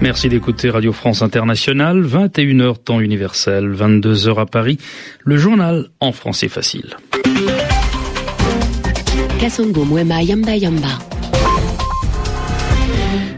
Merci d'écouter Radio France Internationale, 21h temps universel, 22h à Paris, le journal en français facile.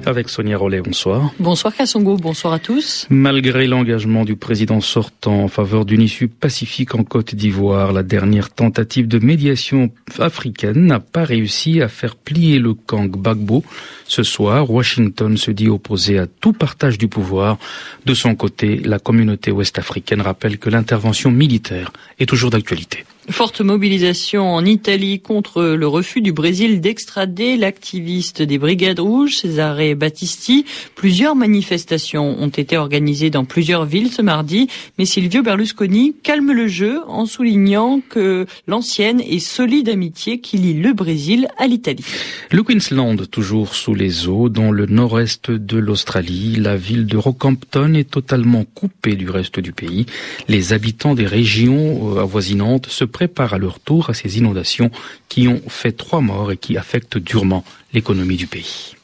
Avec Sonia Rollet. Bonsoir. Bonsoir Kassongo, bonsoir à tous. Malgré l'engagement du président sortant en faveur d'une issue pacifique en Côte d'Ivoire, la dernière tentative de médiation africaine n'a pas réussi à faire plier le camp Gbagbo. Ce soir, Washington se dit opposé à tout partage du pouvoir. De son côté, la communauté ouest-africaine rappelle que l'intervention militaire est toujours d'actualité. Forte mobilisation en Italie contre le refus du Brésil d'extrader l'activiste des Brigades Rouges, Cesare Battisti. Plusieurs manifestations ont été organisées dans plusieurs villes ce mardi, mais Silvio Berlusconi calme le jeu en soulignant que l'ancienne et solide amitié qui lie le Brésil à l'Italie. Le Queensland, toujours sous les eaux, dans le nord-est de l'Australie, la ville de Rockhampton est totalement coupée du reste du pays. Les habitants des régions euh, avoisinantes se préparent à leur tour à ces inondations qui ont fait trois morts et qui affectent durement l'économie du pays.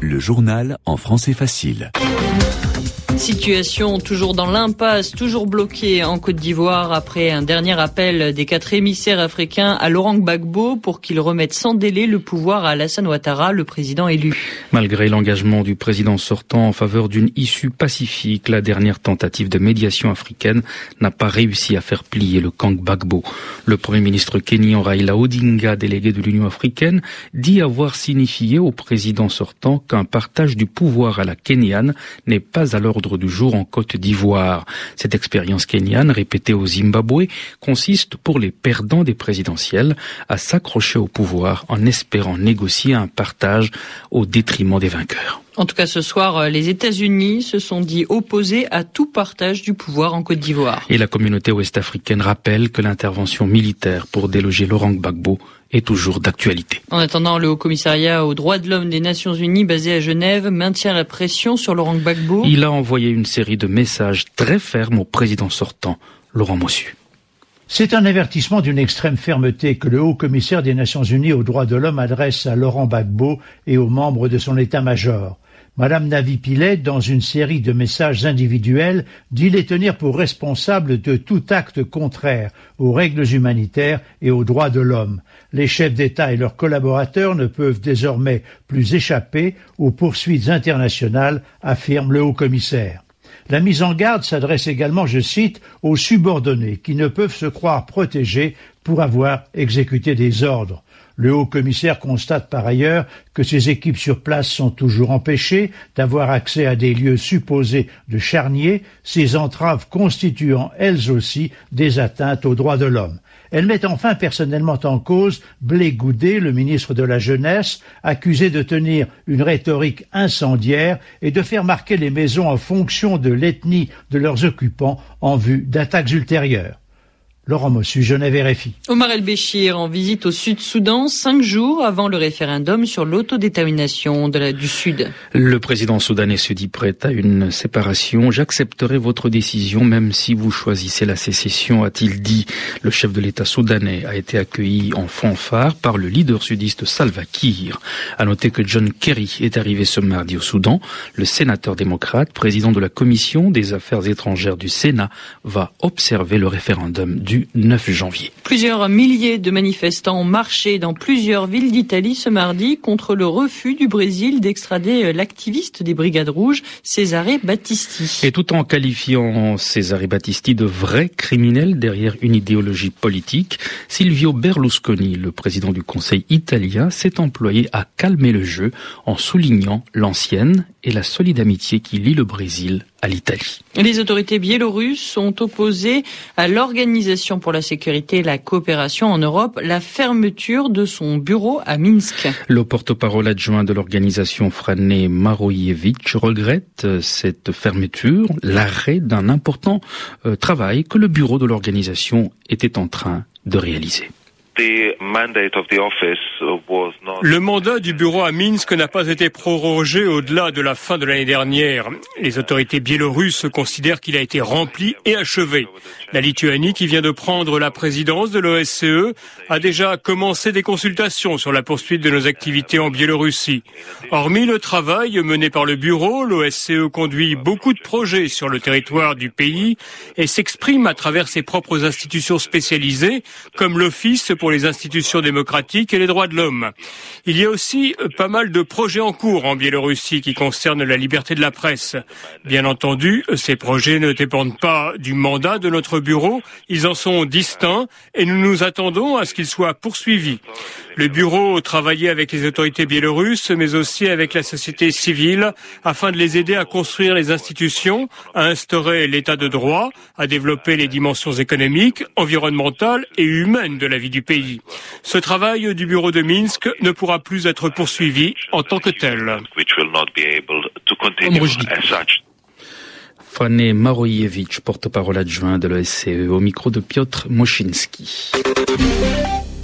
Le journal en français facile. Situation toujours dans l'impasse, toujours bloquée en Côte d'Ivoire après un dernier appel des quatre émissaires africains à Laurent Gbagbo pour qu'il remette sans délai le pouvoir à Alassane Ouattara, le président élu. Malgré l'engagement du président sortant en faveur d'une issue pacifique, la dernière tentative de médiation africaine n'a pas réussi à faire plier le camp Gbagbo. Le premier ministre kenyan Raila Odinga, délégué de l'Union africaine, dit avoir signifié au président sortant qu'un partage du pouvoir à la Kenyane n'est pas à l'ordre du jour en Côte d'Ivoire. Cette expérience kenyane, répétée au Zimbabwe, consiste pour les perdants des présidentielles à s'accrocher au pouvoir en espérant négocier un partage au détriment des vainqueurs. En tout cas, ce soir, euh, les États-Unis se sont dit opposés à tout partage du pouvoir en Côte d'Ivoire. Et la communauté ouest-africaine rappelle que l'intervention militaire pour déloger Laurent Gbagbo est toujours d'actualité. En attendant, le Haut-Commissariat aux droits de l'homme des Nations Unies basé à Genève maintient la pression sur Laurent Gbagbo. Il a envoyé une série de messages très fermes au président sortant, Laurent Mossu. C'est un avertissement d'une extrême fermeté que le haut commissaire des Nations Unies aux droits de l'homme adresse à Laurent Gbagbo et aux membres de son état-major. Madame Navi Pilet, dans une série de messages individuels, dit les tenir pour responsables de tout acte contraire aux règles humanitaires et aux droits de l'homme. Les chefs d'État et leurs collaborateurs ne peuvent désormais plus échapper aux poursuites internationales, affirme le haut commissaire. La mise en garde s'adresse également, je cite, aux subordonnés qui ne peuvent se croire protégés pour avoir exécuté des ordres. Le haut commissaire constate par ailleurs que ses équipes sur place sont toujours empêchées d'avoir accès à des lieux supposés de charniers, ces entraves constituant elles aussi des atteintes aux droits de l'homme. Elle met enfin personnellement en cause Blé Goudet, le ministre de la Jeunesse, accusé de tenir une rhétorique incendiaire et de faire marquer les maisons en fonction de l'ethnie de leurs occupants en vue d'attaques ultérieures. Laurent Mossu, Genève RFI. Omar El-Béchir en visite au Sud-Soudan cinq jours avant le référendum sur l'autodétermination du Sud. Le président soudanais se dit prêt à une séparation. J'accepterai votre décision même si vous choisissez la sécession, a-t-il dit. Le chef de l'État soudanais a été accueilli en fanfare par le leader sudiste Salva Kiir. À noter que John Kerry est arrivé ce mardi au Soudan. Le sénateur démocrate, président de la commission des affaires étrangères du Sénat, va observer le référendum du 9 janvier. Plusieurs milliers de manifestants ont marché dans plusieurs villes d'Italie ce mardi contre le refus du Brésil d'extrader euh, l'activiste des Brigades Rouges, Cesare Battisti. Et tout en qualifiant Cesare Battisti de vrai criminel derrière une idéologie politique, Silvio Berlusconi, le président du Conseil italien, s'est employé à calmer le jeu en soulignant l'ancienne et la solide amitié qui lie le Brésil à l'Italie. Les autorités biélorusses sont opposées à l'Organisation pour la sécurité et la coopération en Europe la fermeture de son bureau à Minsk. Le porte-parole adjoint de l'organisation Frané Maroyevich regrette cette fermeture, l'arrêt d'un important euh, travail que le bureau de l'organisation était en train de réaliser. Le mandat du bureau à Minsk n'a pas été prorogé au-delà de la fin de l'année dernière. Les autorités biélorusses considèrent qu'il a été rempli et achevé. La Lituanie, qui vient de prendre la présidence de l'OSCE, a déjà commencé des consultations sur la poursuite de nos activités en Biélorussie. Hormis le travail mené par le bureau, l'OSCE conduit beaucoup de projets sur le territoire du pays et s'exprime à travers ses propres institutions spécialisées, comme l'Office pour les institutions démocratiques et les droits de l'homme. Il y a aussi euh, pas mal de projets en cours en Biélorussie qui concernent la liberté de la presse. Bien entendu, ces projets ne dépendent pas du mandat de notre bureau, ils en sont distincts et nous nous attendons à ce qu'ils soient poursuivis. Le bureau travaillait avec les autorités biélorusses, mais aussi avec la société civile, afin de les aider à construire les institutions, à instaurer l'état de droit, à développer les dimensions économiques, environnementales et humaines de la vie du pays. Ce travail du bureau de Minsk ne pourra plus être poursuivi en tant que tel. Fanny Maroyevich, porte-parole adjoint de l'OSCE, au micro de Piotr Moszinski.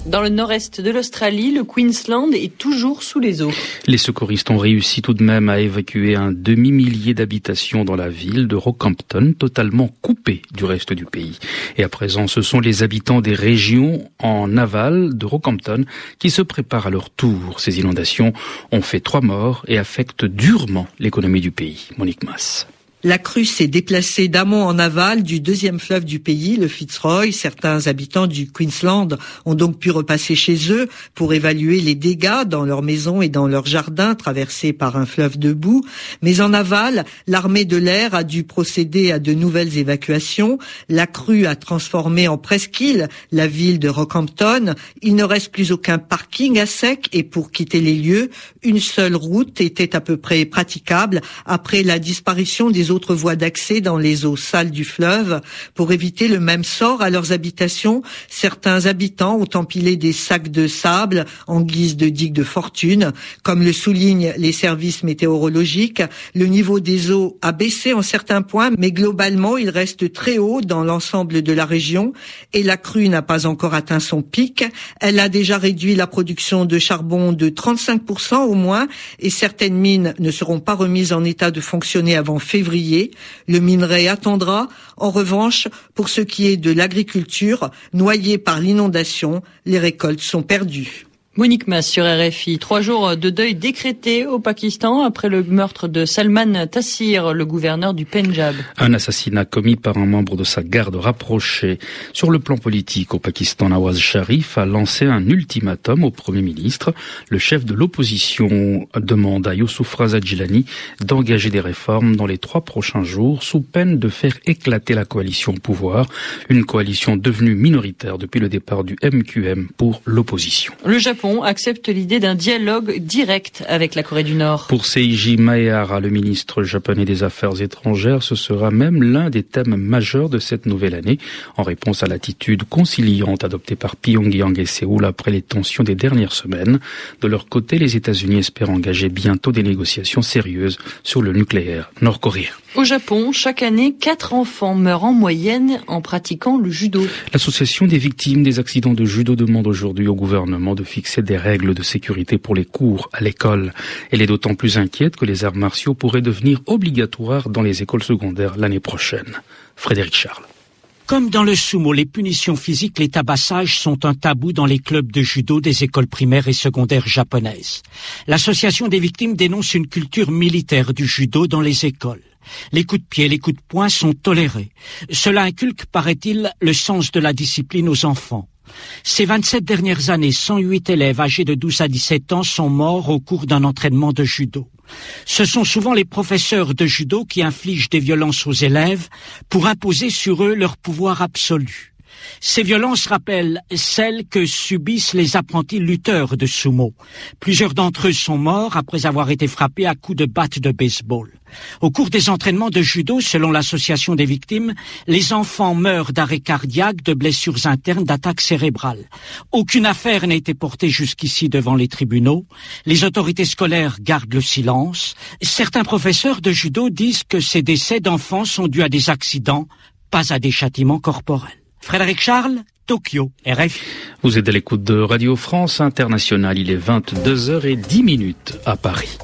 Dans le nord-est de l'Australie, le Queensland est toujours sous les eaux. Les secouristes ont réussi tout de même à évacuer un demi-millier d'habitations dans la ville de Rockhampton, totalement coupée du reste du pays. Et à présent, ce sont les habitants des régions en aval de Rockhampton qui se préparent à leur tour. Ces inondations ont fait trois morts et affectent durement l'économie du pays. Monique Mass. La crue s'est déplacée d'amont en aval du deuxième fleuve du pays, le Fitzroy. Certains habitants du Queensland ont donc pu repasser chez eux pour évaluer les dégâts dans leurs maisons et dans leurs jardins traversés par un fleuve de boue. Mais en aval, l'armée de l'air a dû procéder à de nouvelles évacuations. La crue a transformé en presqu'île la ville de Rockhampton. Il ne reste plus aucun parking à sec et pour quitter les lieux, une seule route était à peu près praticable après la disparition des autres voies d'accès dans les eaux sales du fleuve pour éviter le même sort à leurs habitations. Certains habitants ont empilé des sacs de sable en guise de digue de fortune. Comme le soulignent les services météorologiques, le niveau des eaux a baissé en certains points, mais globalement, il reste très haut dans l'ensemble de la région et la crue n'a pas encore atteint son pic. Elle a déjà réduit la production de charbon de 35% au moins et certaines mines ne seront pas remises en état de fonctionner avant février le minerai attendra. En revanche, pour ce qui est de l'agriculture, noyée par l'inondation, les récoltes sont perdues. Monique Mas sur RFI. Trois jours de deuil décrété au Pakistan après le meurtre de Salman Tassir, le gouverneur du Punjab. Un assassinat commis par un membre de sa garde rapprochée. Sur le plan politique au Pakistan, Nawaz Sharif a lancé un ultimatum au Premier ministre. Le chef de l'opposition demande à Youssouf Raza d'engager des réformes dans les trois prochains jours sous peine de faire éclater la coalition au pouvoir, une coalition devenue minoritaire depuis le départ du MQM pour l'opposition. Le Japon accepte l'idée d'un dialogue direct avec la Corée du Nord. Pour Seiji Maehara, le ministre japonais des Affaires étrangères, ce sera même l'un des thèmes majeurs de cette nouvelle année, en réponse à l'attitude conciliante adoptée par Pyongyang et Séoul après les tensions des dernières semaines. De leur côté, les États-Unis espèrent engager bientôt des négociations sérieuses sur le nucléaire nord-coréen. Au Japon, chaque année, quatre enfants meurent en moyenne en pratiquant le judo. L'association des victimes des accidents de judo demande aujourd'hui au gouvernement de fixer des règles de sécurité pour les cours à l'école. Elle est d'autant plus inquiète que les arts martiaux pourraient devenir obligatoires dans les écoles secondaires l'année prochaine. Frédéric Charles. Comme dans le sumo, les punitions physiques, les tabassages sont un tabou dans les clubs de judo des écoles primaires et secondaires japonaises. L'association des victimes dénonce une culture militaire du judo dans les écoles. Les coups de pied, les coups de poing sont tolérés. Cela inculque, paraît-il, le sens de la discipline aux enfants. Ces 27 dernières années, 108 élèves âgés de 12 à 17 ans sont morts au cours d'un entraînement de judo. Ce sont souvent les professeurs de judo qui infligent des violences aux élèves pour imposer sur eux leur pouvoir absolu. Ces violences rappellent celles que subissent les apprentis lutteurs de sumo. Plusieurs d'entre eux sont morts après avoir été frappés à coups de batte de baseball. Au cours des entraînements de judo, selon l'association des victimes, les enfants meurent d'arrêt cardiaque, de blessures internes, d'attaques cérébrales. Aucune affaire n'a été portée jusqu'ici devant les tribunaux. Les autorités scolaires gardent le silence. Certains professeurs de judo disent que ces décès d'enfants sont dus à des accidents, pas à des châtiments corporels. Frédéric Charles, Tokyo, RF. Vous êtes à l'écoute de Radio France Internationale. Il est 22h10 minutes à Paris.